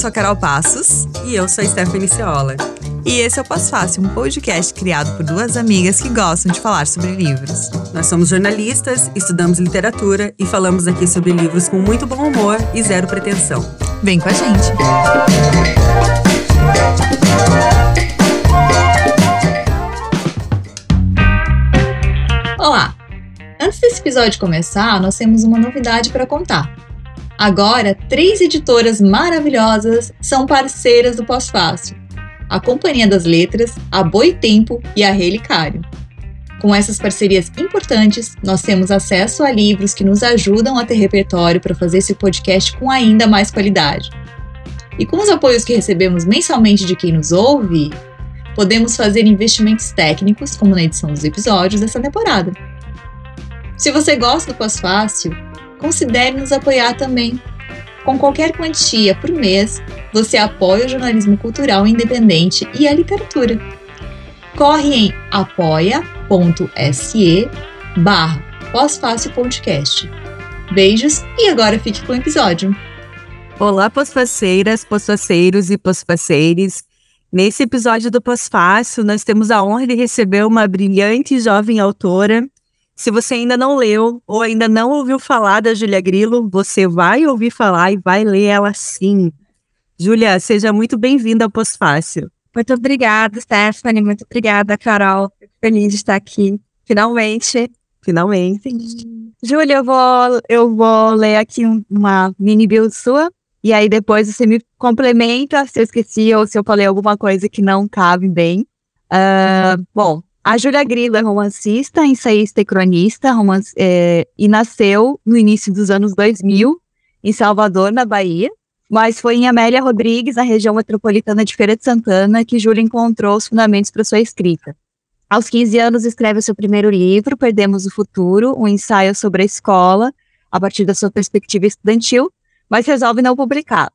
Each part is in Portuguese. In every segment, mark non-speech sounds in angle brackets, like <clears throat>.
sou a Carol Passos. E eu sou a Stephanie Ciola. E esse é o Pós Fácil, um podcast criado por duas amigas que gostam de falar sobre livros. Nós somos jornalistas, estudamos literatura e falamos aqui sobre livros com muito bom humor e zero pretensão. Vem com a gente! Olá! Antes desse episódio começar, nós temos uma novidade para contar. Agora, três editoras maravilhosas são parceiras do Pós-Fácil a Companhia das Letras, a Boitempo e a Relicário. Com essas parcerias importantes, nós temos acesso a livros que nos ajudam a ter repertório para fazer esse podcast com ainda mais qualidade. E com os apoios que recebemos mensalmente de quem nos ouve, podemos fazer investimentos técnicos, como na edição dos episódios dessa temporada. Se você gosta do Pós-Fácil, considere nos apoiar também com qualquer quantia por mês, você apoia o jornalismo cultural independente e a literatura. Corre em apoia.se barra podcast. Beijos e agora fique com o episódio. Olá, pós-faceiras, pós-faceiros e pós-faceires. Nesse episódio do Pós-Fácil, nós temos a honra de receber uma brilhante jovem autora se você ainda não leu ou ainda não ouviu falar da Júlia Grilo, você vai ouvir falar e vai ler ela sim. Júlia, seja muito bem-vinda ao Pós-Fácil. Muito obrigada, Stephanie. Muito obrigada, Carol. Fico feliz de estar aqui, finalmente. Finalmente. Júlia, eu vou, eu vou ler aqui uma mini build sua. E aí depois você me complementa se eu esqueci ou se eu falei alguma coisa que não cabe bem. Uh, bom, a Júlia Grilo é romancista, ensaísta e cronista romance, é, e nasceu no início dos anos 2000 em Salvador, na Bahia. Mas foi em Amélia Rodrigues, na região metropolitana de Feira de Santana, que Júlia encontrou os fundamentos para sua escrita. Aos 15 anos, escreve o seu primeiro livro, Perdemos o Futuro, um ensaio sobre a escola, a partir da sua perspectiva estudantil, mas resolve não publicar.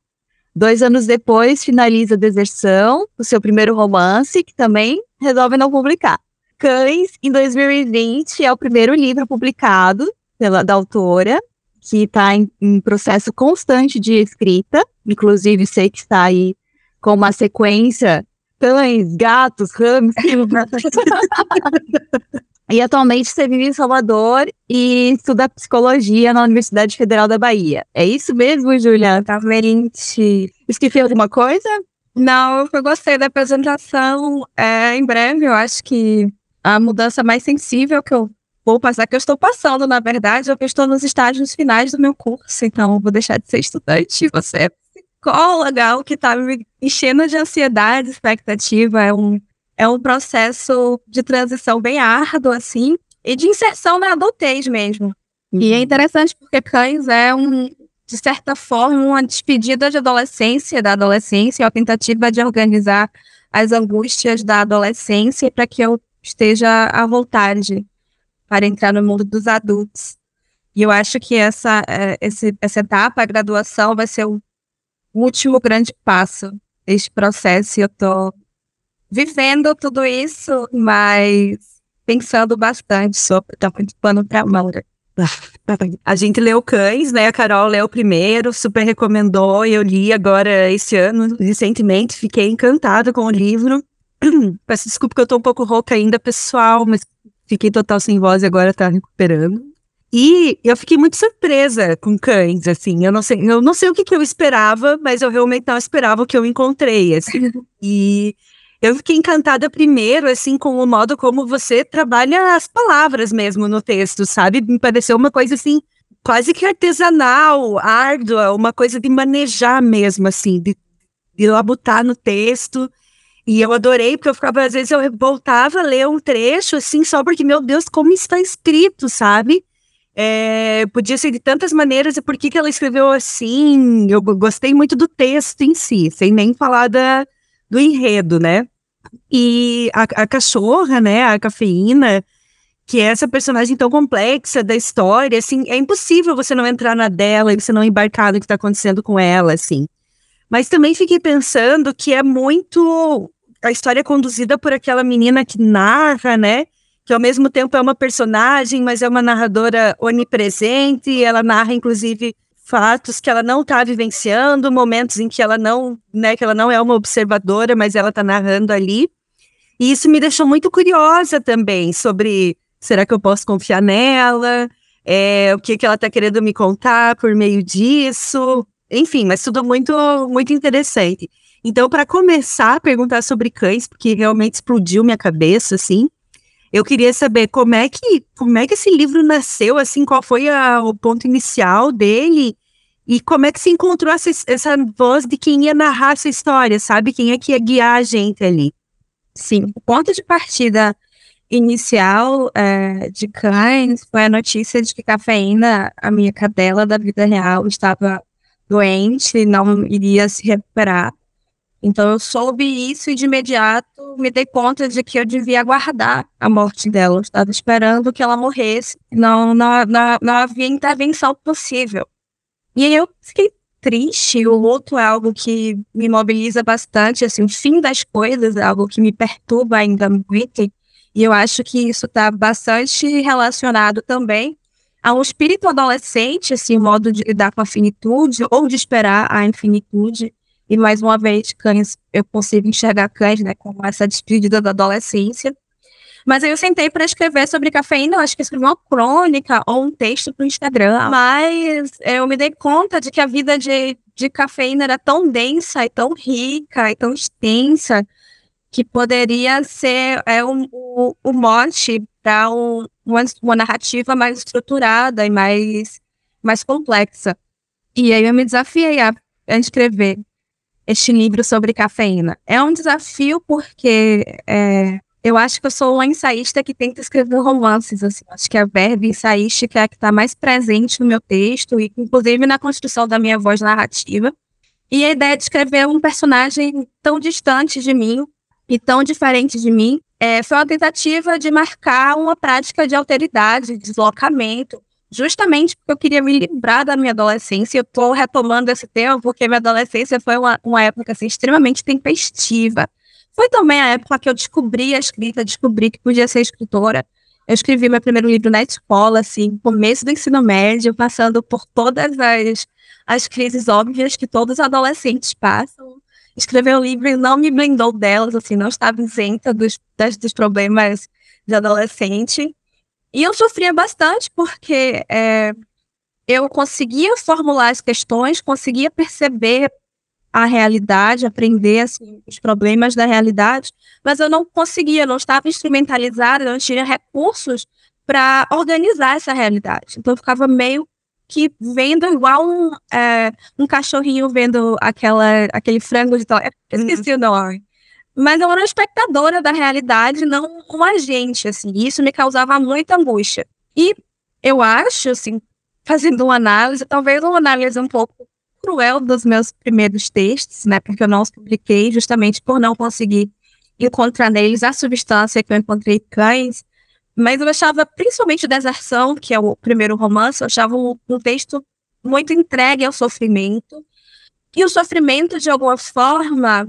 Dois anos depois, finaliza Deserção, o seu primeiro romance, que também resolve não publicar. Cães, em 2020, é o primeiro livro publicado pela, da autora, que está em, em, processo constante de escrita. Inclusive, sei que está aí com uma sequência: cães, gatos, hamsters. <laughs> e atualmente você vive em Salvador e estuda psicologia na Universidade Federal da Bahia. É isso mesmo, Julia? Exatamente. Esqueci alguma coisa? Não, eu gostei da apresentação. É, em breve, eu acho que a mudança mais sensível que eu vou passar, que eu estou passando, na verdade, é que eu estou nos estágios finais do meu curso, então eu vou deixar de ser estudante, você é psicóloga, o que está me enchendo de ansiedade, expectativa, é um, é um processo de transição bem árduo, assim, e de inserção na adultez mesmo. E é uhum. interessante porque Cães é um, de certa forma, uma despedida de adolescência, da adolescência, uma tentativa de organizar as angústias da adolescência para que eu esteja à vontade para entrar no mundo dos adultos. E eu acho que essa, é, esse, essa etapa, a graduação, vai ser o último grande passo deste processo. E eu estou vivendo tudo isso, mas pensando bastante sobre, tá muito pano para manga. <laughs> A gente leu Cães, né? A Carol leu primeiro, super recomendou. Eu li agora esse ano, recentemente, fiquei encantada com o livro. <clears throat> Peço desculpa que eu tô um pouco rouca ainda, pessoal, mas fiquei total sem voz e agora tá recuperando. E eu fiquei muito surpresa com cães, assim. Eu não sei, eu não sei o que, que eu esperava, mas eu realmente não esperava o que eu encontrei, assim. <laughs> e eu fiquei encantada primeiro, assim, com o modo como você trabalha as palavras mesmo no texto, sabe? Me pareceu uma coisa assim, quase que artesanal, árdua, uma coisa de manejar mesmo, assim, de, de labutar no texto e eu adorei, porque eu ficava, às vezes, eu voltava a ler um trecho, assim, só porque, meu Deus, como está escrito, sabe? É, podia ser de tantas maneiras, e por que, que ela escreveu assim? Eu gostei muito do texto em si, sem nem falar da, do enredo, né? E a, a cachorra, né, a cafeína, que é essa personagem tão complexa da história, assim, é impossível você não entrar na dela e você não embarcar no que está acontecendo com ela, assim. Mas também fiquei pensando que é muito a história é conduzida por aquela menina que narra, né? Que ao mesmo tempo é uma personagem, mas é uma narradora onipresente. ela narra, inclusive, fatos que ela não está vivenciando, momentos em que ela não, né, que ela não é uma observadora, mas ela está narrando ali. E isso me deixou muito curiosa também sobre será que eu posso confiar nela? É, o que, que ela está querendo me contar por meio disso? Enfim, mas tudo muito, muito interessante. Então, para começar a perguntar sobre cães, porque realmente explodiu minha cabeça, assim, eu queria saber como é que, como é que esse livro nasceu, assim, qual foi a, o ponto inicial dele e como é que se encontrou essa, essa voz de quem ia narrar essa história, sabe? Quem é que ia guiar a gente ali? Sim, o ponto de partida inicial é, de cães foi a notícia de que Cafeína, a minha cadela da vida real, estava doente e não iria se recuperar. Então eu soube isso e de imediato me dei conta de que eu devia aguardar a morte dela. Eu estava esperando que ela morresse. Não, não, não, não havia intervenção possível. E aí eu fiquei triste. O luto é algo que me mobiliza bastante. Assim, o fim das coisas é algo que me perturba ainda muito. E eu acho que isso está bastante relacionado também a um espírito adolescente, assim, o modo de lidar com a finitude ou de esperar a infinitude. E mais uma vez, cães, eu consigo enxergar cães, né, como essa despedida da adolescência. Mas aí eu sentei para escrever sobre cafeína, eu acho que escrevi uma crônica ou um texto para o Instagram. Mas eu me dei conta de que a vida de, de cafeína era tão densa e tão rica e tão extensa que poderia ser é, um, um, um mote para um, uma, uma narrativa mais estruturada e mais, mais complexa. E aí eu me desafiei a, a escrever este livro sobre cafeína. É um desafio porque é, eu acho que eu sou uma ensaísta que tenta escrever romances. Assim. Acho que a verba ensaística é a que está mais presente no meu texto, e inclusive na construção da minha voz narrativa. E a ideia de escrever um personagem tão distante de mim e tão diferente de mim é, foi uma tentativa de marcar uma prática de alteridade, de deslocamento, justamente porque eu queria me livrar da minha adolescência. Eu estou retomando esse tema porque minha adolescência foi uma, uma época assim, extremamente tempestiva. Foi também a época que eu descobri a escrita, descobri que podia ser escritora. Eu escrevi meu primeiro livro na escola, assim, começo do ensino médio, passando por todas as, as crises óbvias que todos os adolescentes passam. Escrever o livro não me blindou delas, assim, não estava isenta dos, das, dos problemas de adolescente. E eu sofria bastante porque é, eu conseguia formular as questões, conseguia perceber a realidade, aprender assim, os problemas da realidade, mas eu não conseguia, não estava instrumentalizada, não tinha recursos para organizar essa realidade. Então eu ficava meio que vendo igual um, é, um cachorrinho vendo aquela, aquele frango de tal. Esqueci uhum. o nome. Mas eu era uma espectadora da realidade, não um agente, assim. Isso me causava muita angústia. E eu acho, assim, fazendo uma análise, talvez uma análise um pouco cruel dos meus primeiros textos, né? Porque eu não os publiquei justamente por não conseguir encontrar neles a substância que eu encontrei cães. Mas eu achava, principalmente Deserção, que é o primeiro romance, eu achava um, um texto muito entregue ao sofrimento. E o sofrimento, de alguma forma,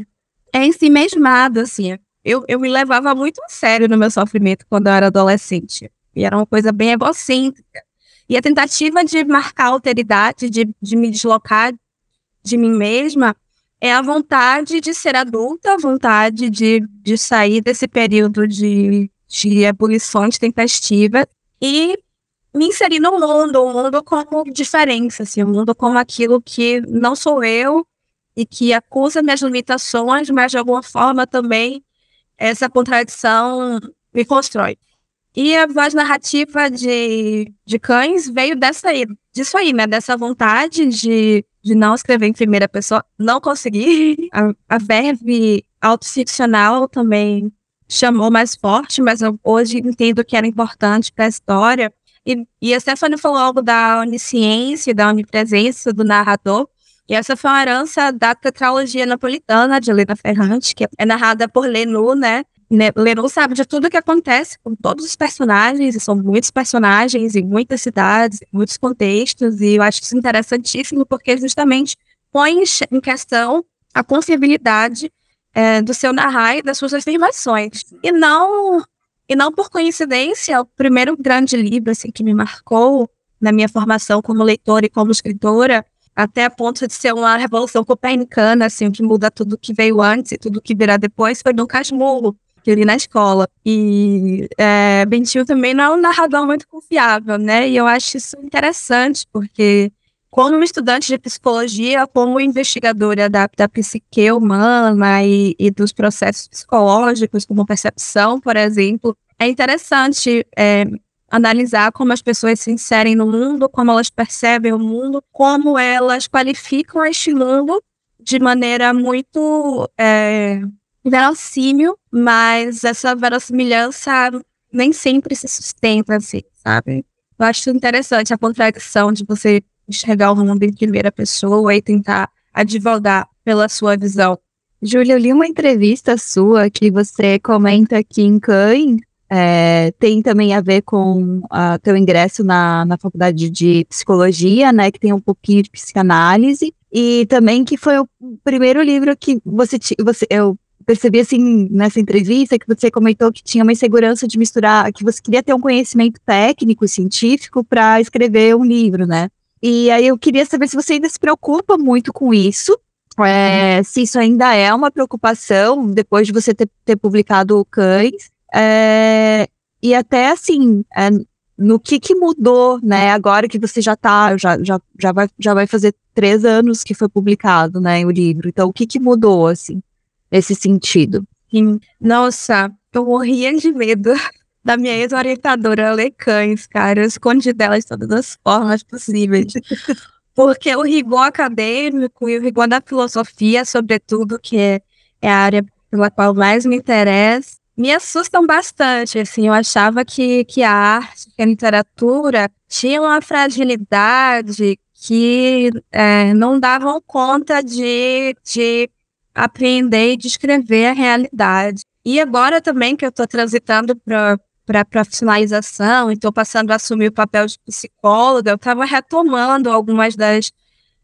é em si mesmado, assim. Eu, eu me levava muito a sério no meu sofrimento quando eu era adolescente. E era uma coisa bem egocêntrica. E a tentativa de marcar alteridade, de, de me deslocar de mim mesma, é a vontade de ser adulta, a vontade de, de sair desse período de, de ebulições tempestivas e me inserir no mundo, o um mundo como diferença, assim, o um mundo como aquilo que não sou eu, e que acusa minhas limitações, mas de alguma forma também essa contradição me constrói. E a voz narrativa de, de Cães veio dessa aí, disso aí, né? Dessa vontade de, de não escrever em primeira pessoa. Não consegui. <laughs> A, a verve autoficcional também chamou mais forte, mas hoje entendo que era importante para a história. E, e a Stephanie falou algo da onisciência, da onipresença do narrador. E essa foi uma herança da tetralogia napolitana de Helena Ferrante, que é narrada por Lenu, né? Lenu sabe de tudo o que acontece com todos os personagens, e são muitos personagens em muitas cidades, em muitos contextos, e eu acho isso interessantíssimo porque justamente põe em questão a confiabilidade é, do seu narrar e das suas afirmações. E não, e não por coincidência, o primeiro grande livro assim, que me marcou na minha formação como leitora e como escritora, até a ponto de ser uma revolução copernicana, assim, que muda tudo que veio antes e tudo que virá depois, foi Dom Casmurro, que eu li na escola. E é, Bentinho também não é um narrador muito confiável, né? E eu acho isso interessante, porque como estudante de psicologia, como investigadora da, da psique humana e, e dos processos psicológicos, como percepção, por exemplo, é interessante é, analisar como as pessoas se inserem no mundo, como elas percebem o mundo, como elas qualificam este mundo de maneira muito é, verossímil, mas essa verossimilhança nem sempre se sustenta assim, sabe? Eu acho interessante a contradição de você enxergar o mundo em primeira pessoa e tentar advogar pela sua visão. Júlia, eu li uma entrevista sua que você comenta que em Cães é, tem também a ver com uh, teu ingresso na, na faculdade de psicologia, né, que tem um pouquinho de psicanálise, e também que foi o primeiro livro que você, você eu percebi assim nessa entrevista que você comentou que tinha uma insegurança de misturar, que você queria ter um conhecimento técnico, científico para escrever um livro, né? E aí eu queria saber se você ainda se preocupa muito com isso, é, se isso ainda é uma preocupação depois de você ter, ter publicado o Cães, é, e até assim, é, no que que mudou, né? Agora que você já tá, já, já, já, vai, já vai fazer três anos que foi publicado, né, o livro. Então, o que que mudou, assim, nesse sentido? Sim. Nossa, eu morria de medo <laughs> da minha ex-orientadora ler cães, cara. Eu escondi dela de todas as formas possíveis. <laughs> Porque o rigor acadêmico e o rigor da filosofia, sobretudo, que é, é a área pela qual mais me interessa, me assustam bastante, assim, eu achava que, que a arte, que a literatura tinham uma fragilidade que é, não davam conta de, de apreender e descrever a realidade. E agora também que eu estou transitando para para profissionalização estou passando a assumir o papel de psicóloga, eu estava retomando algumas das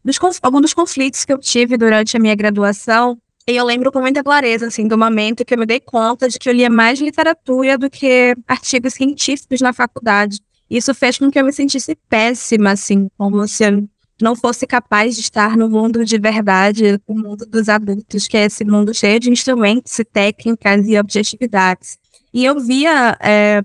dos, alguns dos conflitos que eu tive durante a minha graduação e eu lembro com muita clareza, assim, do momento que eu me dei conta de que eu lia mais literatura do que artigos científicos na faculdade. Isso fez com que eu me sentisse péssima, assim, como se eu não fosse capaz de estar no mundo de verdade, o mundo dos adultos, que é esse mundo cheio de instrumentos e técnicas e objetividades. E eu via é,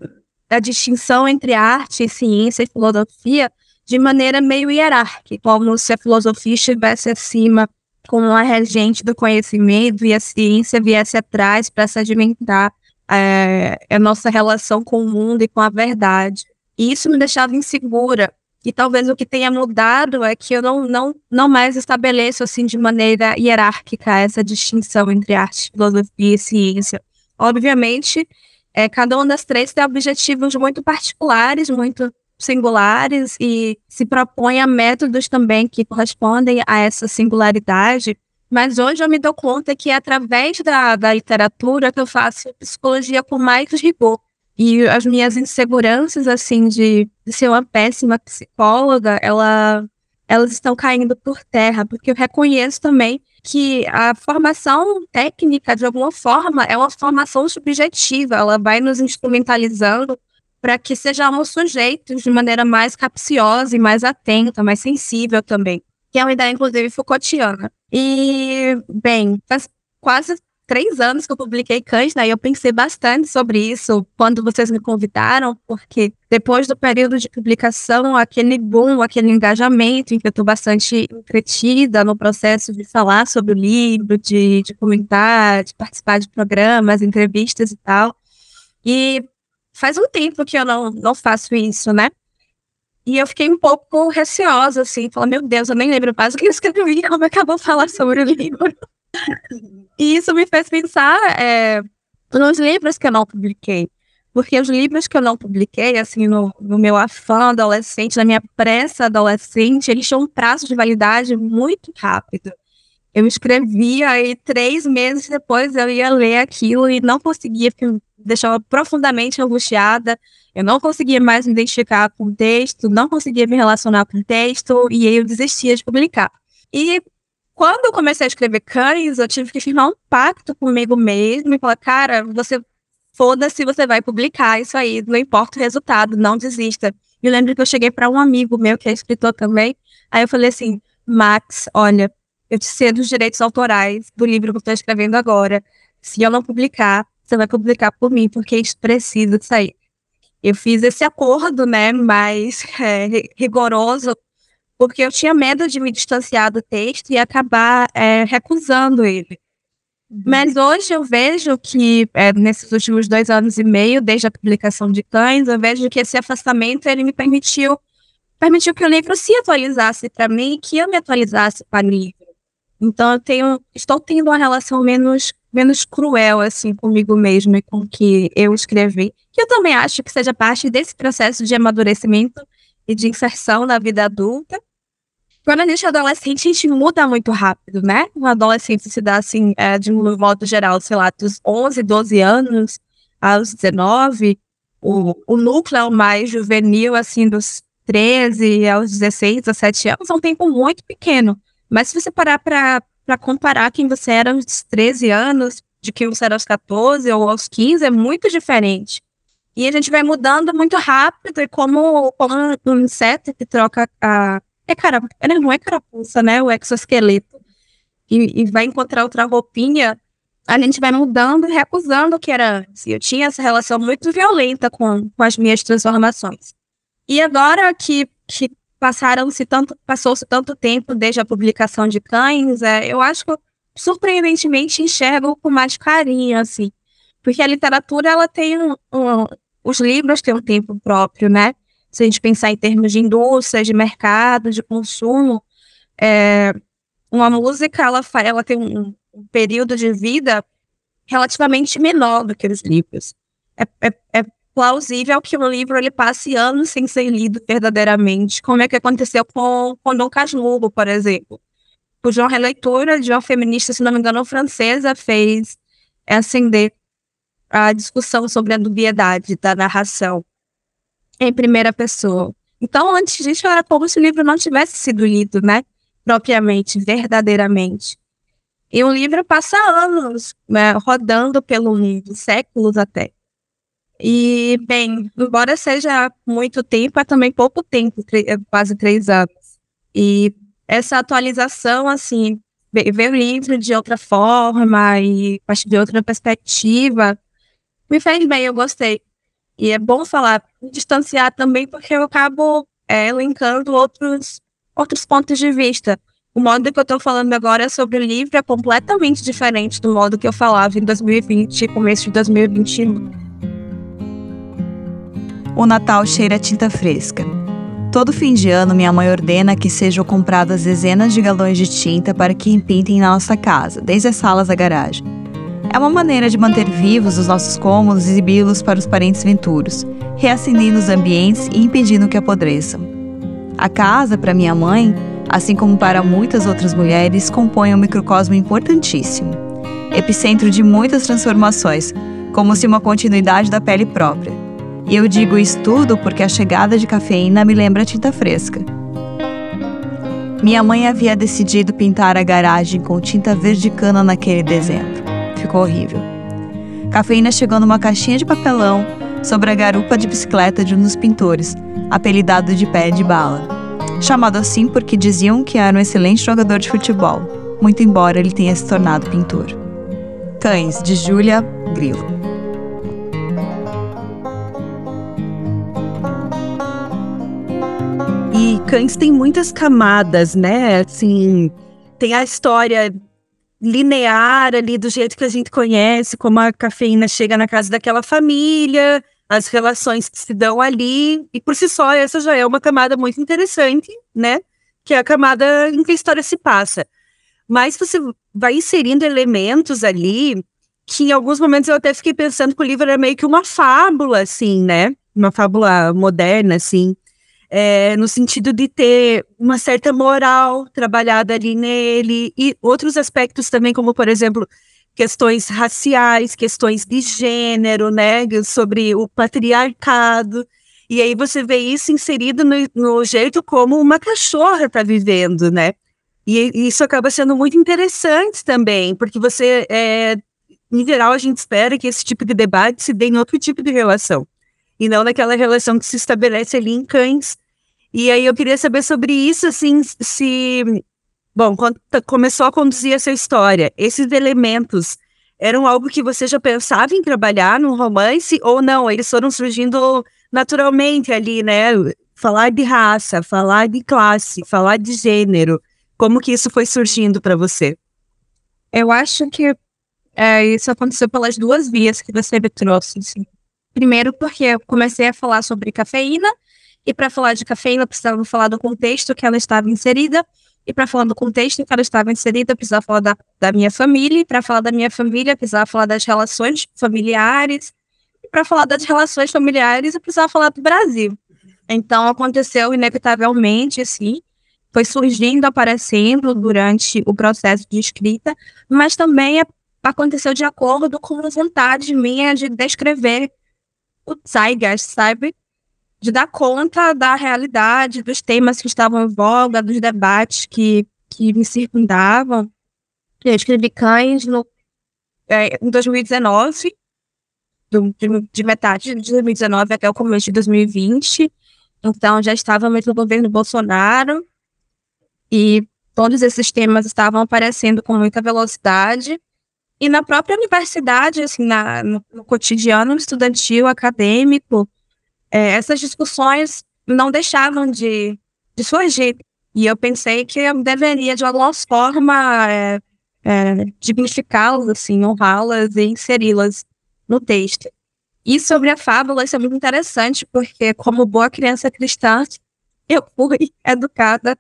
a distinção entre arte, ciência e filosofia de maneira meio hierárquica, como se a filosofia estivesse acima como uma regente do conhecimento e a ciência viesse atrás para sedimentar é, a nossa relação com o mundo e com a verdade. E isso me deixava insegura. E talvez o que tenha mudado é que eu não, não, não mais estabeleço assim de maneira hierárquica essa distinção entre arte, filosofia e ciência. Obviamente, é, cada uma das três tem objetivos muito particulares, muito singulares e se propõe a métodos também que correspondem a essa singularidade. Mas hoje eu me dou conta que é através da, da literatura que eu faço psicologia com mais rigor. E as minhas inseguranças, assim, de, de ser uma péssima psicóloga, ela, elas estão caindo por terra, porque eu reconheço também que a formação técnica, de alguma forma, é uma formação subjetiva, ela vai nos instrumentalizando para que sejamos sujeitos de maneira mais capciosa e mais atenta, mais sensível também, que é uma ideia, inclusive, Foucaultiana. E, bem, faz quase três anos que eu publiquei né? E eu pensei bastante sobre isso quando vocês me convidaram, porque depois do período de publicação, aquele boom, aquele engajamento em que eu estou bastante entretida no processo de falar sobre o livro, de, de comentar, de participar de programas, entrevistas e tal. E faz um tempo que eu não, não faço isso, né? E eu fiquei um pouco receosa, assim, falar, meu Deus, eu nem lembro mais o que eu escrevi, <laughs> como é que eu falar sobre o livro. e isso me fez pensar é, nos livros que eu não publiquei. Porque os livros que eu não publiquei, assim, no, no meu afã adolescente, na minha pressa adolescente, eles tinham um prazo de validade muito rápido. Eu escrevia e três meses depois eu ia ler aquilo e não conseguia, deixava profundamente angustiada. Eu não conseguia mais me identificar com o texto, não conseguia me relacionar com o texto, e aí eu desistia de publicar. E quando eu comecei a escrever Cães, eu tive que firmar um pacto comigo mesmo e falar, cara, você foda-se, você vai publicar isso aí, não importa o resultado, não desista. E eu lembro que eu cheguei para um amigo meu, que é escritor também, aí eu falei assim, Max, olha, eu te cedo os direitos autorais do livro que eu estou escrevendo agora. Se eu não publicar, você vai publicar por mim, porque isso precisa sair. Eu fiz esse acordo, né, mais <laughs> é, rigoroso, porque eu tinha medo de me distanciar do texto e acabar é, recusando ele. Uhum. Mas hoje eu vejo que, é, nesses últimos dois anos e meio, desde a publicação de Cães, eu vejo que esse afastamento ele me permitiu permitiu que o livro se atualizasse para mim e que eu me atualizasse para livro. Então eu tenho, estou tendo uma relação menos menos cruel assim comigo mesma e com o que eu escrevi, que eu também acho que seja parte desse processo de amadurecimento e de inserção na vida adulta. Quando a gente é adolescente, a gente muda muito rápido, né? Um adolescente se dá assim, é, de um modo geral, sei lá, dos 11, 12 anos aos 19, o, o núcleo mais juvenil, assim, dos 13 aos 16, 17 anos, é um tempo muito pequeno. Mas se você parar para comparar quem você era aos 13 anos, de quem você era aos 14 ou aos 15, é muito diferente. E a gente vai mudando muito rápido, e como, como um inseto que troca a. É cara, não é carapuça, né? O exoesqueleto. E, e vai encontrar outra roupinha, a gente vai mudando e recusando o que era antes. Eu tinha essa relação muito violenta com, com as minhas transformações. E agora que, que passaram-se tanto, passou-se tanto tempo desde a publicação de Cães, é, eu acho que eu, surpreendentemente enxergo com mais carinho, assim. Porque a literatura, ela tem um, um, os livros têm um tempo próprio, né? Se a gente pensar em termos de indústria, de mercado, de consumo, é, uma música, ela, ela tem um, um, período de vida relativamente menor do que os livros. É, é, é plausível que um livro ele passe anos sem ser lido verdadeiramente, como é que aconteceu com, com Dom Casmurro, por exemplo. Cuja releitura de uma feminista, se não me engano, francesa, fez acender a discussão sobre a dubiedade da narração em primeira pessoa. Então, antes disso, era como se o livro não tivesse sido lido, né? Propriamente, verdadeiramente. E o livro passa anos né, rodando pelo mundo, séculos até. E, bem, embora seja muito tempo, é também pouco tempo, é quase três anos. E essa atualização, assim, ver o livro de outra forma e partir de outra perspectiva, me fez bem, eu gostei. E é bom falar, distanciar também, porque eu acabo é, elencando outros, outros pontos de vista. O modo que eu estou falando agora sobre o livro é completamente diferente do modo que eu falava em 2020 e começo de 2021 o Natal cheira a tinta fresca. Todo fim de ano, minha mãe ordena que sejam compradas dezenas de galões de tinta para que empintem na nossa casa, desde as salas da garagem. É uma maneira de manter vivos os nossos cômodos e exibi-los para os parentes venturos, reacendendo os ambientes e impedindo que apodreçam. A casa, para minha mãe, assim como para muitas outras mulheres, compõe um microcosmo importantíssimo, epicentro de muitas transformações, como se uma continuidade da pele própria e eu digo isso tudo porque a chegada de cafeína me lembra tinta fresca. Minha mãe havia decidido pintar a garagem com tinta verde cana naquele dezembro. Ficou horrível. Cafeína chegou numa caixinha de papelão sobre a garupa de bicicleta de um dos pintores, apelidado de pé de bala. Chamado assim porque diziam que era um excelente jogador de futebol, muito embora ele tenha se tornado pintor. Cães, de Júlia Grilo. Cães tem muitas camadas, né? Assim, tem a história linear ali do jeito que a gente conhece, como a cafeína chega na casa daquela família, as relações que se dão ali, e por si só essa já é uma camada muito interessante, né? Que é a camada em que a história se passa. Mas você vai inserindo elementos ali que em alguns momentos eu até fiquei pensando que o livro era meio que uma fábula, assim, né? Uma fábula moderna, assim é, no sentido de ter uma certa moral trabalhada ali nele, e outros aspectos também, como, por exemplo, questões raciais, questões de gênero, né, sobre o patriarcado. E aí você vê isso inserido no, no jeito como uma cachorra está vivendo, né? E, e isso acaba sendo muito interessante também, porque você, é, em geral, a gente espera que esse tipo de debate se dê em outro tipo de relação. E não naquela relação que se estabelece ali em cães. E aí eu queria saber sobre isso, assim, se. Bom, quando começou a conduzir essa história, esses elementos eram algo que você já pensava em trabalhar num romance ou não? Eles foram surgindo naturalmente ali, né? Falar de raça, falar de classe, falar de gênero. Como que isso foi surgindo para você? Eu acho que é, isso aconteceu pelas duas vias que você me trouxe. Assim. Primeiro, porque eu comecei a falar sobre cafeína, e para falar de cafeína, precisava falar do contexto que ela estava inserida, e para falar do contexto que ela estava inserida, precisava falar da, da minha família, e para falar da minha família, precisava falar das relações familiares, e para falar das relações familiares, eu precisava falar do Brasil. Então, aconteceu inevitavelmente, assim, foi surgindo, aparecendo durante o processo de escrita, mas também aconteceu de acordo com a vontade minha de descrever o zeitgeist, sabe? De dar conta da realidade, dos temas que estavam em voga, dos debates que, que me circundavam. Eu escrevi Cães no, é, em 2019, do, de, de, metade de 2019 até o começo de 2020. Então, já estávamos no governo Bolsonaro e todos esses temas estavam aparecendo com muita velocidade. E na própria universidade, assim, na, no, no cotidiano estudantil, acadêmico, é, essas discussões não deixavam de, de surgir. E eu pensei que eu deveria, de alguma forma, é, é, dignificá-las, assim, honrá-las e inseri-las no texto. E sobre a fábula, isso é muito interessante, porque como boa criança cristã, <laughs> eu fui educada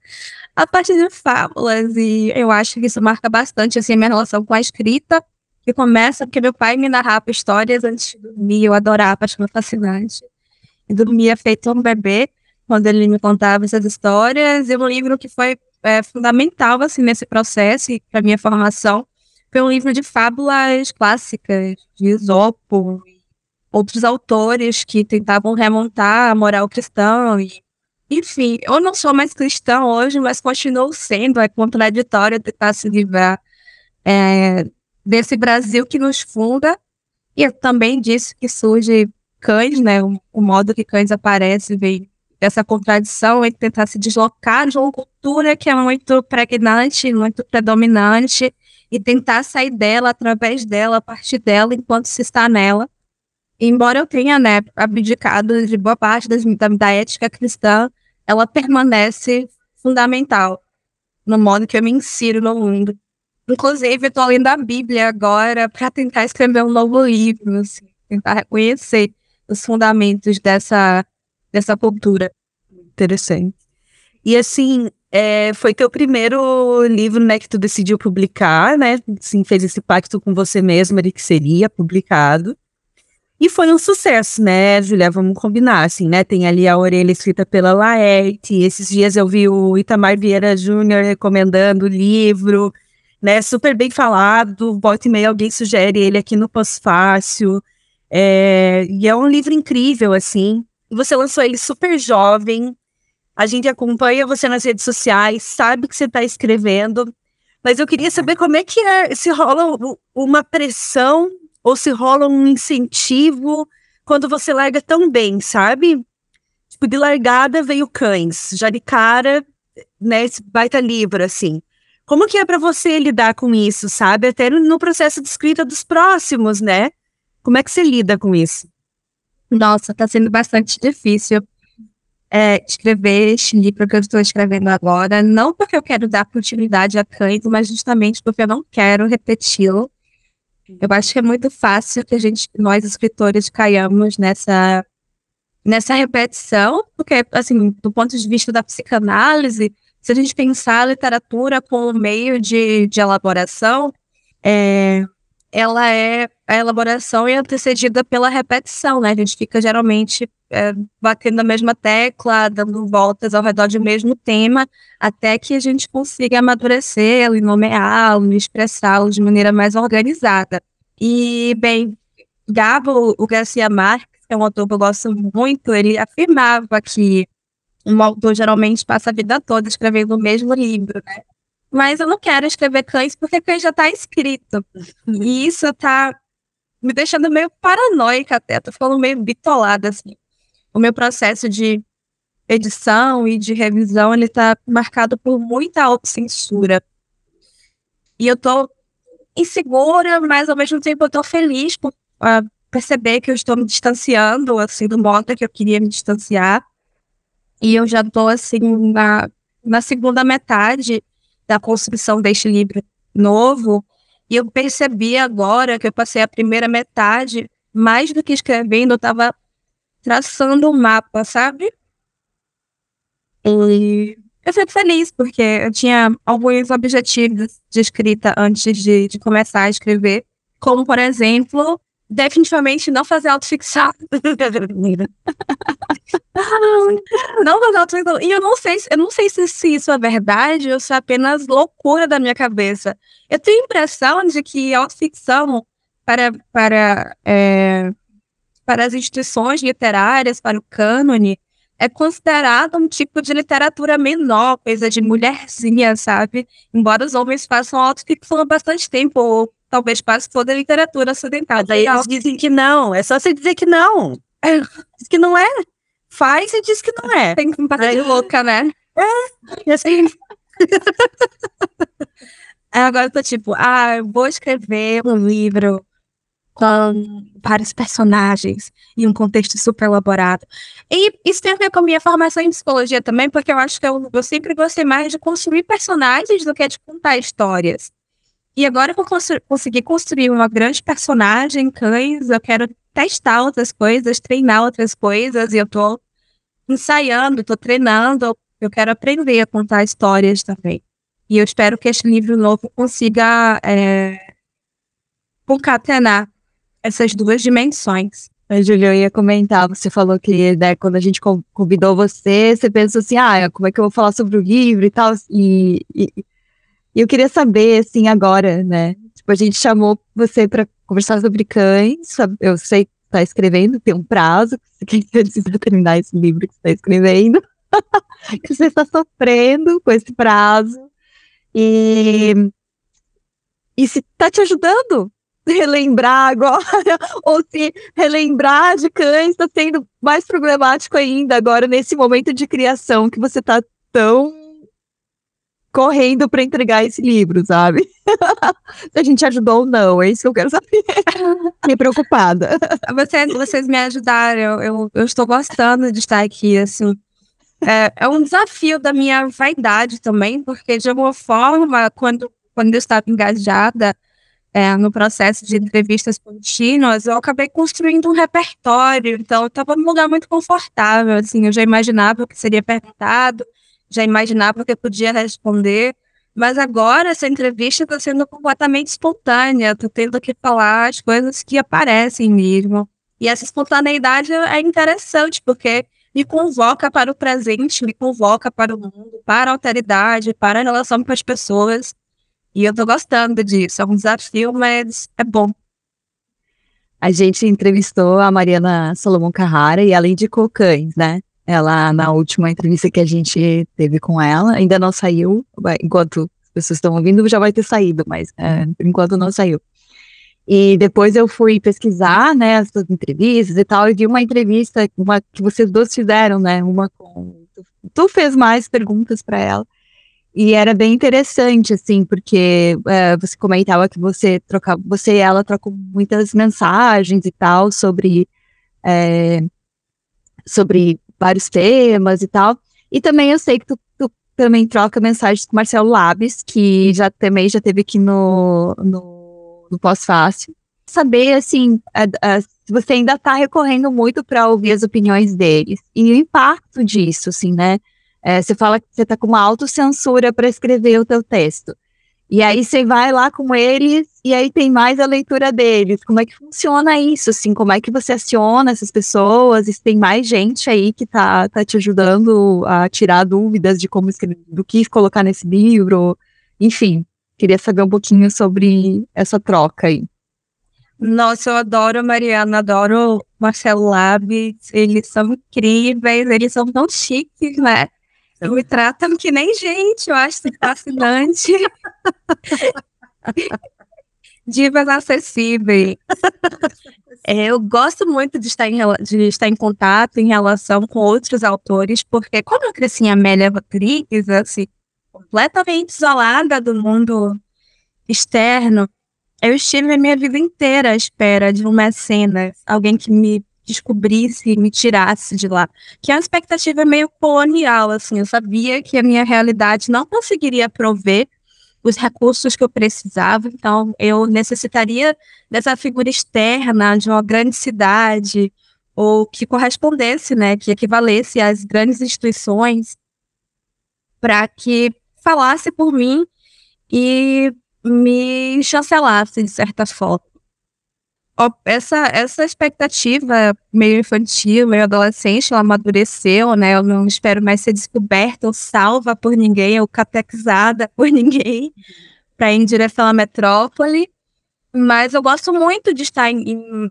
a partir de fábulas e eu acho que isso marca bastante assim a minha relação com a escrita, que começa porque meu pai me narrava histórias antes de dormir, eu adorava, achava fascinante. E dormia feito um bebê quando ele me contava essas histórias, e um livro que foi é, fundamental assim nesse processo e para minha formação foi um livro de fábulas clássicas, de Esopo, outros autores que tentavam remontar a moral cristã e enfim, eu não sou mais cristã hoje, mas continuo sendo. É contraditório tentar se livrar é, desse Brasil que nos funda. E também disse que surge cães, né? O, o, modo que cães aparece vem dessa contradição entre tentar se deslocar de uma cultura que é muito pregnante, muito predominante, e tentar sair dela, através dela, a partir dela, enquanto se está nela. embora eu tenha né, abdicado de boa parte das, da, da ética cristã, ela permanece fundamental no modo que eu me insiro no mundo. Inclusive, eu estou lendo a Bíblia agora para tentar escrever um novo livro, assim, tentar reconhecer os fundamentos dessa, dessa cultura. Interessante. E assim, é, foi teu primeiro livro, né, que tu decidiu publicar, né? Assim, fez esse pacto com você mesma de que seria publicado. E foi um sucesso, né, Julia? Vamos combinar, assim, né? Tem ali a orelha escrita pela Laerte. Esses dias eu vi o Itamar Vieira Júnior recomendando o livro, né? Super bem falado. Volta e meia alguém sugere ele aqui no Pós-Fácil. É, e é um livro incrível, assim. Você lançou ele super jovem. A gente acompanha você nas redes sociais, sabe que você está escrevendo. Mas eu queria saber como é que é, se rola uma pressão ou se rola um incentivo quando você larga tão bem, sabe? Tipo, de largada veio cães, já de cara, né, esse baita livro, assim. Como que é para você lidar com isso, sabe? Até no processo de escrita dos próximos, né? Como é que você lida com isso? Nossa, tá sendo bastante difícil é, escrever este livro que eu estou escrevendo agora, não porque eu quero dar continuidade a cães, mas justamente porque eu não quero repeti-lo. Eu acho que é muito fácil que a gente, nós escritores, caiamos nessa nessa repetição, porque assim, do ponto de vista da psicanálise, se a gente pensar a literatura como meio de, de elaboração, é, ela é a elaboração é antecedida pela repetição, né? A gente fica geralmente é, batendo na mesma tecla, dando voltas ao redor do mesmo tema, até que a gente consiga amadurecê-lo e nomeá-lo, expressá-lo de maneira mais organizada. E, bem, Gabo, o Garcia Marques, que é um autor que eu gosto muito, ele afirmava que um autor geralmente passa a vida toda escrevendo o mesmo livro, né? Mas eu não quero escrever cães porque cães já está escrito. E isso está me deixando meio paranoica até, tô ficando meio bitolada, assim. o meu processo de edição e de revisão, ele tá marcado por muita autocensura. E eu tô insegura, mas ao mesmo tempo eu tô feliz por uh, perceber que eu estou me distanciando, assim, do modo que eu queria me distanciar. E eu já tô, assim, na, na segunda metade da construção deste livro novo, e eu percebi agora que eu passei a primeira metade, mais do que escrevendo, eu estava traçando um mapa, sabe? E eu fico feliz, porque eu tinha alguns objetivos de escrita antes de, de começar a escrever, como, por exemplo, definitivamente não fazer autoficção. <laughs> não fazer autoficção. E eu não sei, eu não sei se, se, isso é verdade ou se é apenas loucura da minha cabeça. Eu tenho a impressão de que autoficção para, para, é, para as instituições literárias, para o cânone, é considerado um tipo de literatura menor, coisa de mulherzinha, sabe? Embora os homens façam autoficção há bastante tempo, ou talvez quase toda a literatura ocidental. Daí eles dizem que não, é só você dizer que não. É. Diz que não é. Faz e diz que não é. Tem que me passar de louca, né? É, assim. <laughs> Agora eu tô tipo, ah, eu vou escrever um livro com vários personagens e um contexto super elaborado. E isso tem a ver com a minha formação em psicologia também, porque eu acho que eu, eu sempre gostei mais de construir personagens do que de contar histórias. E agora que eu constru consegui construir uma grande personagem, cães, eu quero testar outras coisas, treinar outras coisas, e eu tô ensaiando, tô treinando, eu quero aprender a contar histórias também. E eu espero que este livro novo consiga é, concatenar essas duas dimensões. A Julia, eu ia comentar, você falou que né, quando a gente convidou você, você pensou assim, ah, como é que eu vou falar sobre o livro e tal, e, e e eu queria saber, assim, agora, né? Tipo, a gente chamou você para conversar sobre cães. Eu sei que está escrevendo, tem um prazo, que você <laughs> precisa terminar esse livro que você está escrevendo. <laughs> que você está sofrendo com esse prazo. E, e se está te ajudando relembrar agora, <laughs> ou se relembrar de cães está sendo mais problemático ainda agora, nesse momento de criação que você está tão correndo para entregar esse livro, sabe? <laughs> Se a gente ajudou ou não, é isso que eu quero saber. <laughs> Fiquei preocupada. Vocês, vocês me ajudaram, eu, eu, eu, estou gostando de estar aqui, assim. É, é um desafio da minha vaidade também, porque de alguma forma, quando, quando eu estava engajada é, no processo de entrevistas contínuas, eu acabei construindo um repertório, então eu estava num lugar muito confortável, assim, eu já imaginava o que seria perguntado, já imaginava que eu podia responder, mas agora essa entrevista está sendo completamente espontânea, estou tendo que falar as coisas que aparecem mesmo. E essa espontaneidade é interessante, porque me convoca para o presente, me convoca para o mundo, para a alteridade, para a relação com as pessoas. E eu estou gostando disso. É um desafio, mas é bom. A gente entrevistou a Mariana Solomon Carrara e ela indicou cães, né? Ela, na última entrevista que a gente teve com ela, ainda não saiu, enquanto as pessoas estão ouvindo, já vai ter saído, mas é, enquanto não saiu. E depois eu fui pesquisar, né, as suas entrevistas e tal, e vi uma entrevista, uma que vocês dois fizeram, né, uma com... Tu fez mais perguntas para ela, e era bem interessante, assim, porque é, você comentava que você trocava, você e ela trocam muitas mensagens e tal sobre, é, sobre vários temas e tal. E também eu sei que tu, tu também troca mensagens com o Marcelo Labes, que já também já teve aqui no, no, no Pós-Fácil. Saber, assim, se você ainda está recorrendo muito para ouvir as opiniões deles. E o impacto disso, assim, né? É, você fala que você está com uma autocensura para escrever o teu texto. E aí você vai lá com eles e aí tem mais a leitura deles. Como é que funciona isso, assim? Como é que você aciona essas pessoas? E se tem mais gente aí que tá, tá te ajudando a tirar dúvidas de como escrever, do que colocar nesse livro? Enfim, queria saber um pouquinho sobre essa troca aí. Nossa, eu adoro a Mariana, adoro Marcelo Labs, eles são incríveis, eles são tão chiques, né? Me tratam que nem gente, eu acho fascinante. <laughs> Divas acessíveis. É, eu gosto muito de estar, em, de estar em contato, em relação com outros autores, porque como eu cresci em Amélia Rodrigues, assim, completamente isolada do mundo externo, eu estive a minha vida inteira à espera de uma cena, alguém que me descobrisse me tirasse de lá. Que é uma expectativa meio colonial, assim. Eu sabia que a minha realidade não conseguiria prover os recursos que eu precisava, então eu necessitaria dessa figura externa de uma grande cidade ou que correspondesse, né, que equivalesse às grandes instituições para que falasse por mim e me chancelasse de certa forma essa, essa expectativa meio infantil, meio adolescente, ela amadureceu, né? Eu não espero mais ser descoberta ou salva por ninguém, ou catequizada <laughs> por ninguém para ir em direção à metrópole. Mas eu gosto muito de estar em, em,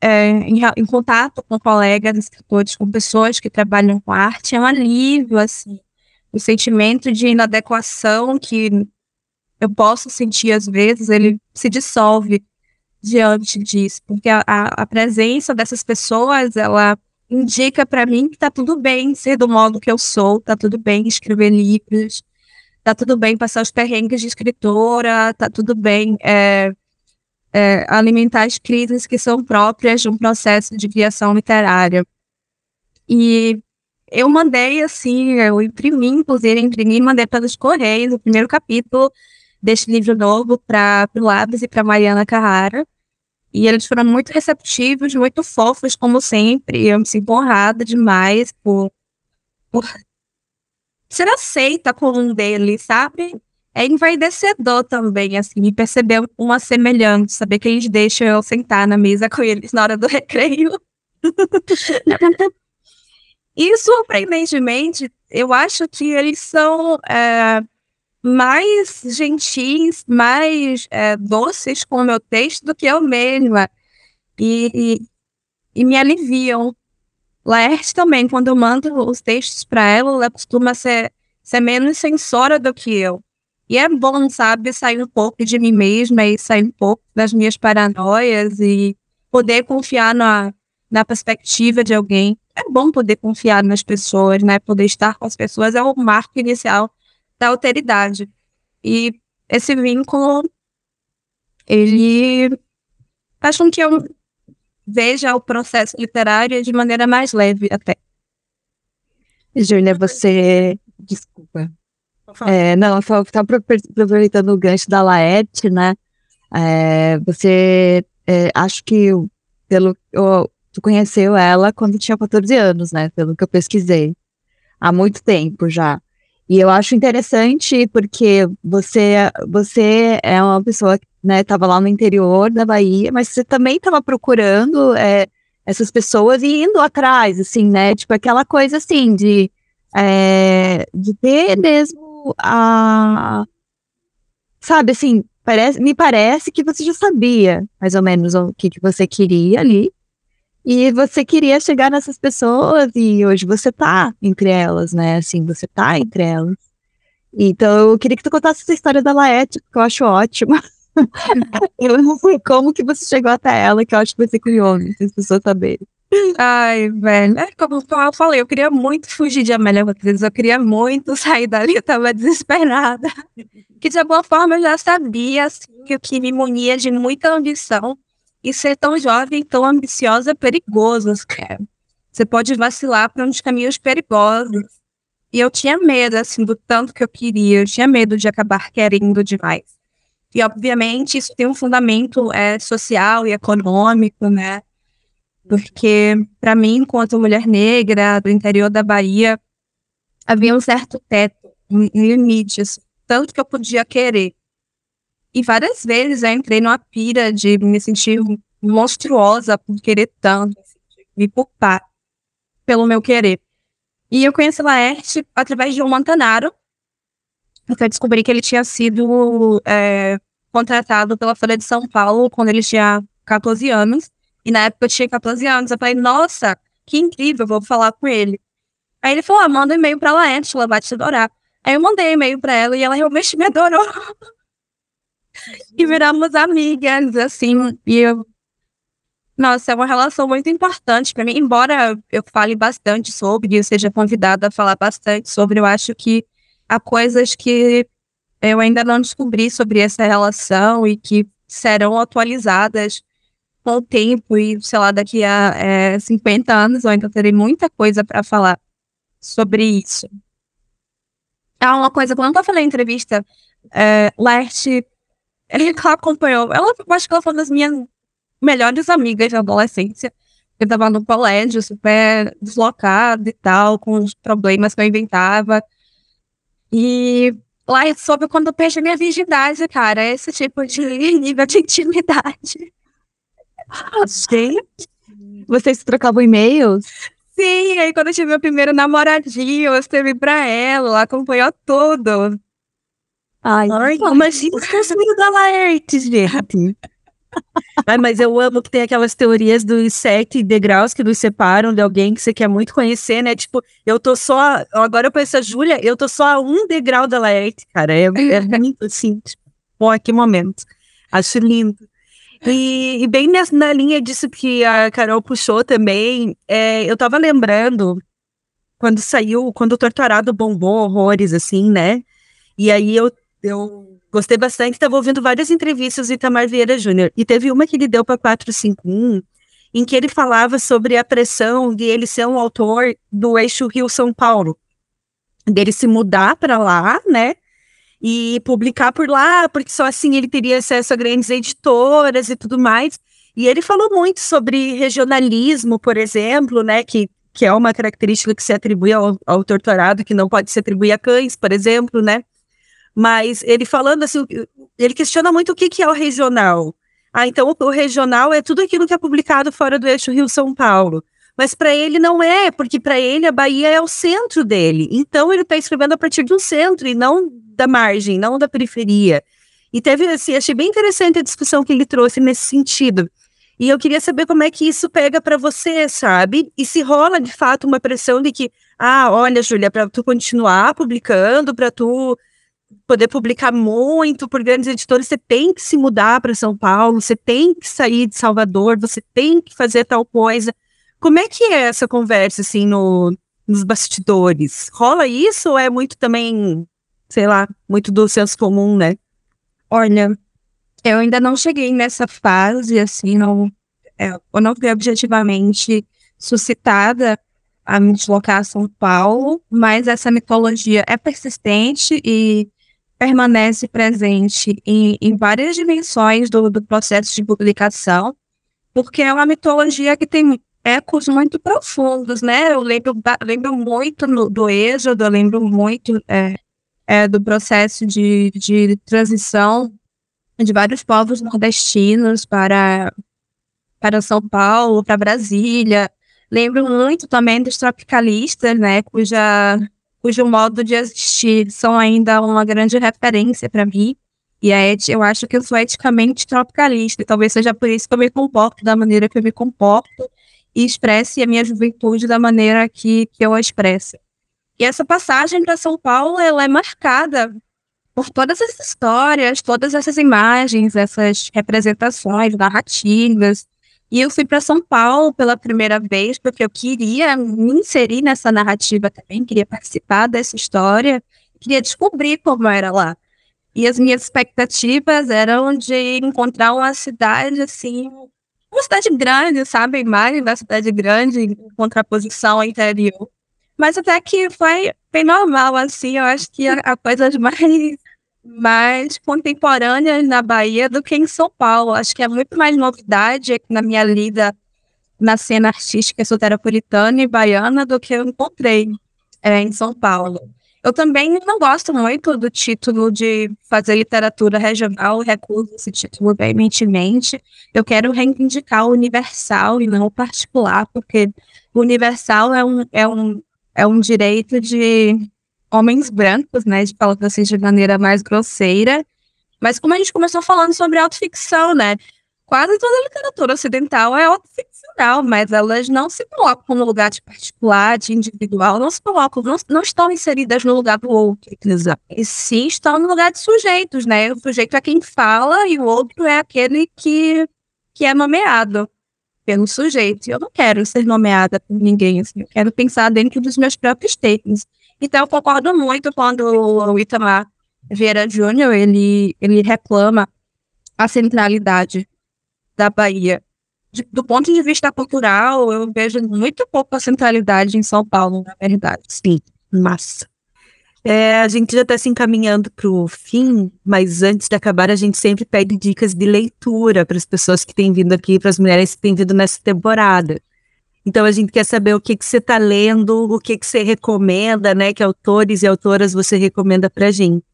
é, em, em contato com colegas escritores, com pessoas que trabalham com arte. É um alívio, assim. O sentimento de inadequação que eu posso sentir às vezes, ele se dissolve diante disso, porque a, a, presença dessas pessoas, ela indica para mim que tá tudo bem ser do modo que eu sou, tá tudo bem escrever livros, tá tudo bem passar os perrengues de escritora, tá tudo bem é, é, alimentar as crises que são próprias de um processo de criação literária. E eu mandei, assim, eu imprimi, inclusive, imprimi mandei pelos Correios o primeiro capítulo deste livro novo para o Labs e para Mariana Carrara. E eles foram muito receptivos, muito fofos, como sempre. Eu me sinto honrada demais por, por ser aceita como um deles, sabe? É envaidecedor também, assim, e perceber uma semelhança, saber que eles deixam eu sentar na mesa com eles na hora do recreio. <laughs> e, surpreendentemente, eu acho que eles são é, mais gentis, mais é, doces com o meu texto do que eu mesma. E, e, e me aliviam. Laerte também, quando eu mando os textos para ela, ela costuma ser, ser menos censora do que eu. E é bom, sabe, sair um pouco de mim mesma e sair um pouco das minhas paranoias e poder confiar na, na perspectiva de alguém. É bom poder confiar nas pessoas, né? Poder estar com as pessoas é o marco inicial da alteridade. E esse vínculo, ele faz com que eu veja o processo literário de maneira mais leve até. Júlia, você. Desculpa. É, não, só estava aproveitando o gancho da Laerte, né? É, você, é, acho que pelo, eu, tu conheceu ela quando tinha 14 anos, né? Pelo que eu pesquisei. Há muito tempo já. E eu acho interessante porque você, você é uma pessoa que né, estava lá no interior da Bahia, mas você também estava procurando é, essas pessoas e indo atrás, assim, né? Tipo, aquela coisa assim de, é, de ter mesmo a. Sabe, assim, parece, me parece que você já sabia mais ou menos o que, que você queria ali. E você queria chegar nessas pessoas e hoje você tá entre elas, né? Assim, você tá entre elas. Então, eu queria que tu contasse essa história da Laete, que eu acho ótima. <laughs> eu não sei como que você chegou até ela, que eu acho que vai ser curioso, se as pessoas saberem. Ai, velho, é como eu falei, eu queria muito fugir de Amélia Rodrigues, eu queria muito <laughs> sair dali, eu tava desesperada. Que de alguma forma eu já sabia, assim, o que me munia de muita ambição e ser tão jovem, tão ambiciosa é perigoso. Você pode vacilar para uns caminhos perigosos. E eu tinha medo, assim, do tanto que eu queria. Eu tinha medo de acabar querendo demais. E, obviamente, isso tem um fundamento é, social e econômico, né? Porque, para mim, enquanto mulher negra do interior da Bahia, havia um certo teto, um limite, assim, tanto que eu podia querer. E várias vezes eu entrei numa pira de me sentir monstruosa por querer tanto, assim, me culpar pelo meu querer. E eu conheci Laerte através de um Montanaro, porque eu descobri que ele tinha sido é, contratado pela Folha de São Paulo quando ele tinha 14 anos. E na época eu tinha 14 anos. Eu falei, nossa, que incrível, vou falar com ele. Aí ele falou, ah, manda um e-mail pra Laerte, ela vai te adorar. Aí eu mandei um e-mail pra ela e ela realmente me <laughs> adorou. E viramos amigas, assim, e eu Nossa, é uma relação muito importante para mim. Embora eu fale bastante sobre, eu seja convidada a falar bastante sobre, eu acho que há coisas que eu ainda não descobri sobre essa relação e que serão atualizadas com o tempo e, sei lá, daqui a é, 50 anos eu ainda terei muita coisa para falar sobre isso. Ah, uma coisa que eu falei em entrevista, é, Lerte, ela acompanhou, ela, eu acho que ela foi uma das minhas melhores amigas da adolescência. Eu tava no colégio, super deslocada e tal, com os problemas que eu inventava. E lá eu soube quando eu perdi minha virgindade, cara. Esse tipo de <laughs> nível de intimidade. Gente, vocês trocavam e-mails? Sim, aí quando eu tive meu primeiro namoradinho, eu escrevi pra ela, ela acompanhou tudo. Ai, Ai imagina os casos da Laerte, gente. <laughs> Ai, mas eu amo que tem aquelas teorias dos sete degraus que nos separam de alguém que você quer muito conhecer, né? Tipo, eu tô só. Agora eu penso a Júlia, eu tô só a um degrau da Laerte, cara. É, é <laughs> muito assim. Tipo, pô, que momento. Acho lindo. E, e bem nessa, na linha disso que a Carol puxou também, é, eu tava lembrando quando saiu, quando o Torturado bombou horrores, assim, né? E aí eu, eu gostei bastante, estava ouvindo várias entrevistas do Itamar Vieira Júnior. E teve uma que ele deu para 451, em que ele falava sobre a pressão de ele ser um autor do eixo Rio-São Paulo. Dele se mudar para lá, né? e publicar por lá, porque só assim ele teria acesso a grandes editoras e tudo mais. E ele falou muito sobre regionalismo, por exemplo, né, que, que é uma característica que se atribui ao, ao torturado, que não pode se atribuir a cães, por exemplo, né? Mas ele falando assim, ele questiona muito o que, que é o regional. Ah, então o, regional é tudo aquilo que é publicado fora do eixo Rio-São Paulo. Mas para ele não é, porque para ele a Bahia é o centro dele. Então ele está escrevendo a partir do centro e não da margem, não da periferia. E teve, assim, achei bem interessante a discussão que ele trouxe nesse sentido. E eu queria saber como é que isso pega para você, sabe? E se rola de fato uma pressão de que, ah, olha, Júlia, para tu continuar publicando, para tu poder publicar muito por grandes editores, você tem que se mudar para São Paulo, você tem que sair de Salvador, você tem que fazer tal coisa. Como é que é essa conversa, assim, no, nos bastidores? Rola isso ou é muito também, sei lá, muito do senso comum, né? Olha, eu ainda não cheguei nessa fase, assim, não, é, eu não fui objetivamente suscitada a me deslocar a São Paulo, mas essa mitologia é persistente e permanece presente em, em várias dimensões do, do processo de publicação, porque é uma mitologia que tem ecos muito profundos, né? Eu lembro, lembro muito no, do êxodo, eu lembro muito é, é, do processo de, de transição de vários povos nordestinos para, para São Paulo, para Brasília. Lembro muito também dos tropicalistas, né? Cuja, cujo modo de existir são ainda uma grande referência para mim. E é, eu acho que eu sou eticamente tropicalista, e talvez seja por isso que eu me comporto da maneira que eu me comporto e expresse a minha juventude da maneira que, que eu a expresso. E essa passagem para São Paulo, ela é marcada por todas essas histórias, todas essas imagens, essas representações, narrativas. E eu fui para São Paulo pela primeira vez porque eu queria me inserir nessa narrativa também, queria participar dessa história, queria descobrir como era lá. E as minhas expectativas eram de encontrar uma cidade assim uma cidade grande, sabe? A imagem da cidade grande em contraposição ao interior. Mas até que foi bem normal, assim, eu acho que a, a coisas mais, mais contemporâneas na Bahia do que em São Paulo. Acho que é muito mais novidade na minha lida na cena artística soteropolitana e baiana do que eu encontrei é, em São Paulo. Eu também não gosto muito do título de fazer literatura regional, recuso esse título veementemente. Eu quero reivindicar o universal e não o particular, porque o universal é um, é um, é um direito de homens brancos, né, de falar assim de maneira mais grosseira. Mas como a gente começou falando sobre autoficção, né, quase toda a literatura ocidental é autoficcional, mas elas não se colocam no lugar de particular, de individual, não se colocam, não, não estão inseridas no lugar do outro. E sim estão no lugar de sujeitos, né? O sujeito é quem fala e o outro é aquele que, que é nomeado. pelo sujeito. Eu não quero ser nomeada por ninguém, assim, eu quero pensar dentro dos meus próprios termos. Então, eu concordo muito quando o Itamar Vieira Júnior, ele, ele reclama a centralidade da Bahia. De, do ponto de vista cultural, eu vejo muito pouco a centralidade em São Paulo, na verdade. Sim, massa. É, a gente já está se encaminhando para o fim, mas antes de acabar, a gente sempre pede dicas de leitura para as pessoas que têm vindo aqui, para as mulheres que têm vindo nessa temporada. Então a gente quer saber o que, que você está lendo, o que, que você recomenda, né? Que autores e autoras você recomenda para gente.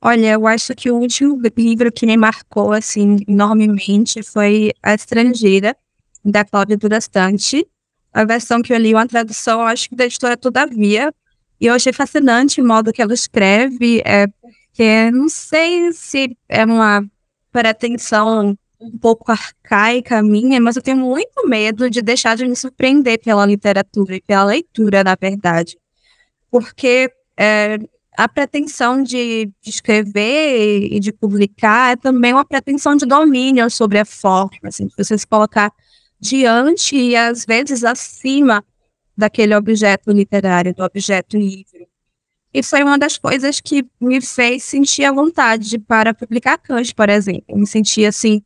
Olha, eu acho que o último livro que me marcou assim enormemente foi A Estrangeira, da Cláudia Durastante. A versão que eu li, uma tradução, acho que da editora Todavia, e eu achei fascinante o modo que ela escreve, é, porque não sei se é uma pretensão um pouco arcaica minha, mas eu tenho muito medo de deixar de me surpreender pela literatura e pela leitura, na verdade. Porque é, a pretensão de, de, escrever e de publicar é também uma pretensão de domínio sobre a forma, assim, de você se colocar diante e às vezes acima daquele objeto literário, do objeto livre. E foi uma das coisas que me fez sentir a vontade para publicar Cães, por exemplo. Eu me sentia assim,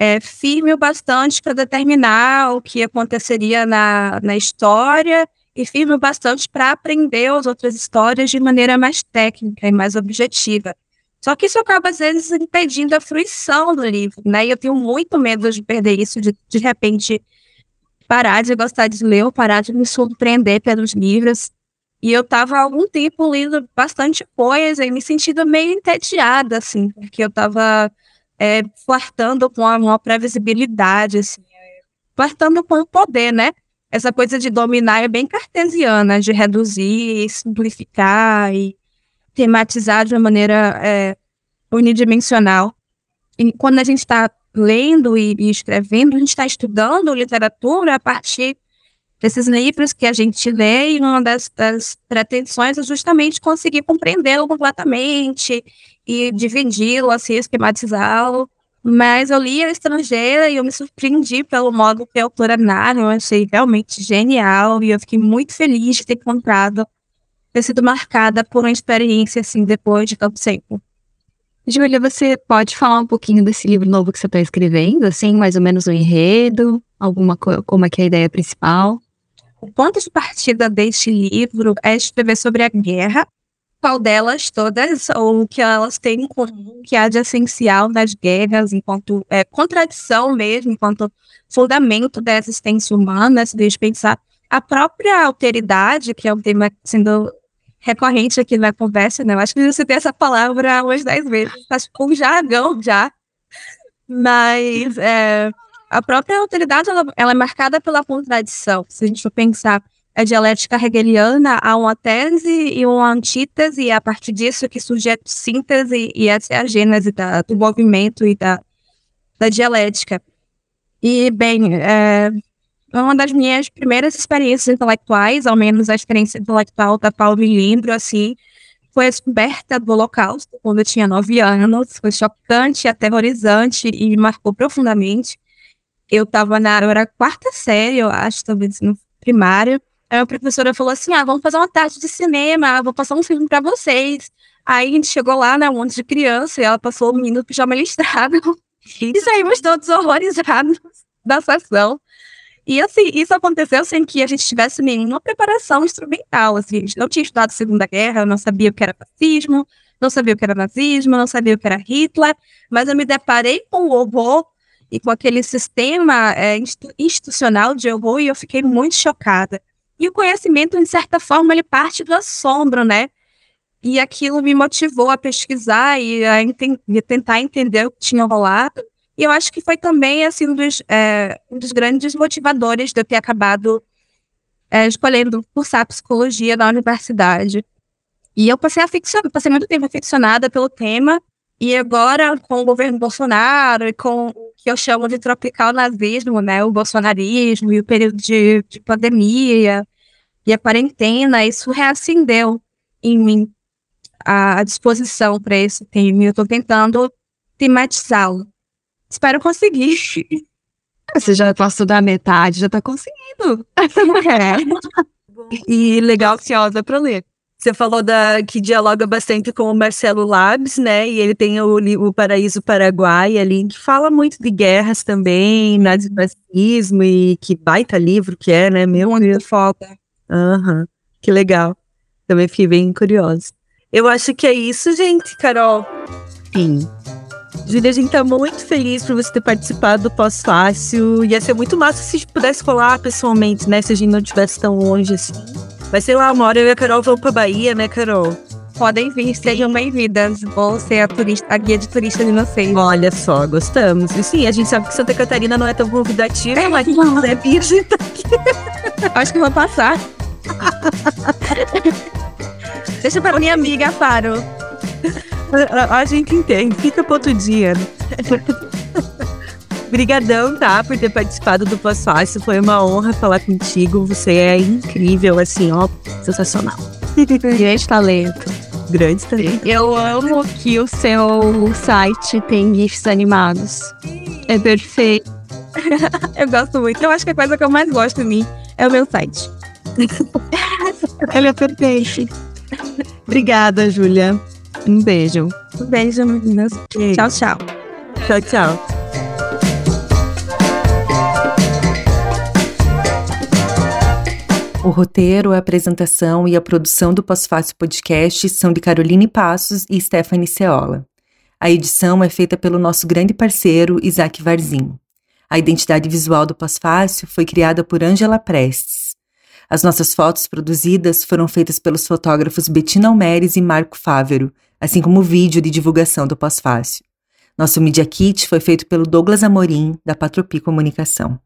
é, firme o bastante para determinar o que aconteceria na, na história e firme o bastante para aprender as outras histórias de maneira mais técnica e mais objetiva. Só que isso acaba, às vezes, impedindo a fruição do livro, né? E eu tenho muito medo de perder isso, de, de repente, parar de gostar de ler ou parar de me surpreender pelos livros. E eu estava há algum tempo lendo bastante coisa e me sentindo meio entediada, assim, porque eu estava é, flertando com uma previsibilidade, assim, flertando com o poder, né? Essa coisa de dominar é bem cartesiana, de reduzir, simplificar e tematizar de uma maneira é, unidimensional. E quando a gente está lendo e, e escrevendo, a gente está estudando literatura a partir desses livros que a gente lê, e uma das, das pretensões é justamente conseguir compreendê-lo completamente e dividi-lo, assim, esquematizá-lo. Mas eu li a estrangeira e eu me surpreendi pelo modo que a autora narra, eu achei realmente genial e eu fiquei muito feliz de ter encontrado, ter sido marcada por uma experiência assim depois de tanto tempo. Júlia, você pode falar um pouquinho desse livro novo que você está escrevendo, assim, mais ou menos o enredo, alguma como é que é a ideia principal? O ponto de partida deste livro é escrever sobre a guerra, qual delas todas, ou o que elas têm em comum, que há de essencial nas guerras, enquanto é, contradição mesmo, enquanto fundamento da existência humana, se deixa pensar a própria alteridade, que é um tema sendo recorrente aqui na conversa, né? Eu acho que você tem essa palavra umas dez vezes, acho que um jargão já. Mas é, a própria autoridade ela, ela, é marcada pela contradição. Se a gente for pensar a dialética hegeliana, há uma tese e uma antítese, e é a partir disso que surge a síntese, e essa é a gênese da, do movimento e da, da dialética. E, bem, é, uma das minhas primeiras experiências intelectuais, ao menos a experiência intelectual da Paulo me lembro, assim, foi a descoberta do Holocausto, quando eu tinha nove anos. Foi chocante, aterrorizante e me marcou profundamente. Eu estava na era quarta série, eu acho, talvez no primário. Aí a professora falou assim: ah, vamos fazer uma tarde de cinema, vou passar um filme para vocês. Aí a gente chegou lá, né, um monte de criança, e ela passou o menino do pijama listrado. <laughs> e saímos todos horrorizados da sessão. E assim, isso aconteceu sem que a gente tivesse nenhuma preparação instrumental. Assim, a gente não tinha estudado Segunda Guerra, não sabia o que era fascismo, não sabia o que era nazismo, não sabia o que era Hitler, mas eu me deparei com o horror e com aquele sistema é, institucional de horror e eu fiquei muito chocada. E o conhecimento, de certa forma, ele parte do assombro, né? E aquilo me motivou a pesquisar e a, tentar entender o que tinha rolado. E eu acho que foi também assim, um, dos, é, um dos grandes motivadores de eu ter acabado é, escolhendo cursar psicologia na universidade. E eu passei, passei muito tempo aficionada pelo tema, e agora, com o governo Bolsonaro e com o que eu chamo de tropical nazismo, né, o bolsonarismo e o período de, de pandemia e a quarentena, isso reacendeu em mim a, a disposição para esse tema. Eu estou tentando tematizá-lo. Espero conseguir. <laughs> Você já passou da metade, já tá conseguindo. <laughs> É. E legal, Ansiosa pra ler. você falou da, que dialoga bastante com o Marcelo Labs, né? E ele tem o, li- o Paraíso Paraguai ali, que fala muito de guerras também, nazifascismo, e que baita livro que é, né? Meu Deus. foda. Aham, que legal. Também fiquei bem curiosa. Eu acho que é isso, gente, Carol. Sim. Júlia, a gente tá muito feliz por você ter participado do Pós-Fácil. Ia ser muito massa se a gente pudesse colar pessoalmente, né? Se a gente não estivesse tão longe assim. Mas sei lá, uma hora eu e a Carol vamos pra Bahia, né, Carol? Podem vir, sejam bem-vindas. Vou ser a, turista, a guia de turista de vocês. Olha só, gostamos. E sim, a gente sabe que Santa Catarina não é tão convidativa, mas é virgem. tá aqui. Acho que vou passar. Deixa para minha amiga, Faro. A, gente entende, fica pro outro dia. Obrigadão, tá, por ter participado do Pós-Fácil. Foi uma honra falar contigo. Você é incrível, assim, ó, sensacional. Grande talento. Grande também. Eu amo que o seu site tem GIFs animados. É perfeito. <laughs> Eu gosto muito. Eu acho que a coisa que eu mais gosto em mim é o meu site. <laughs> Ele é perfeito. Obrigada, Júlia. Um beijo. Um beijo, meninas. Tchau, tchau. Tchau, tchau. O roteiro, a apresentação e a produção do Pós-Fácil Podcast são de Caroline Passos e Stephanie Ceola. A edição é feita pelo nosso grande parceiro Isaac Varzim. A identidade visual do Pós-Fácil foi criada por Ângela Prestes. As nossas fotos produzidas foram feitas pelos fotógrafos Bettina Almeres e Marco Fávero, assim como o vídeo de divulgação do Pós-Fácil. Nosso Media Kit foi feito pelo Douglas Amorim, da Patropi Comunicação.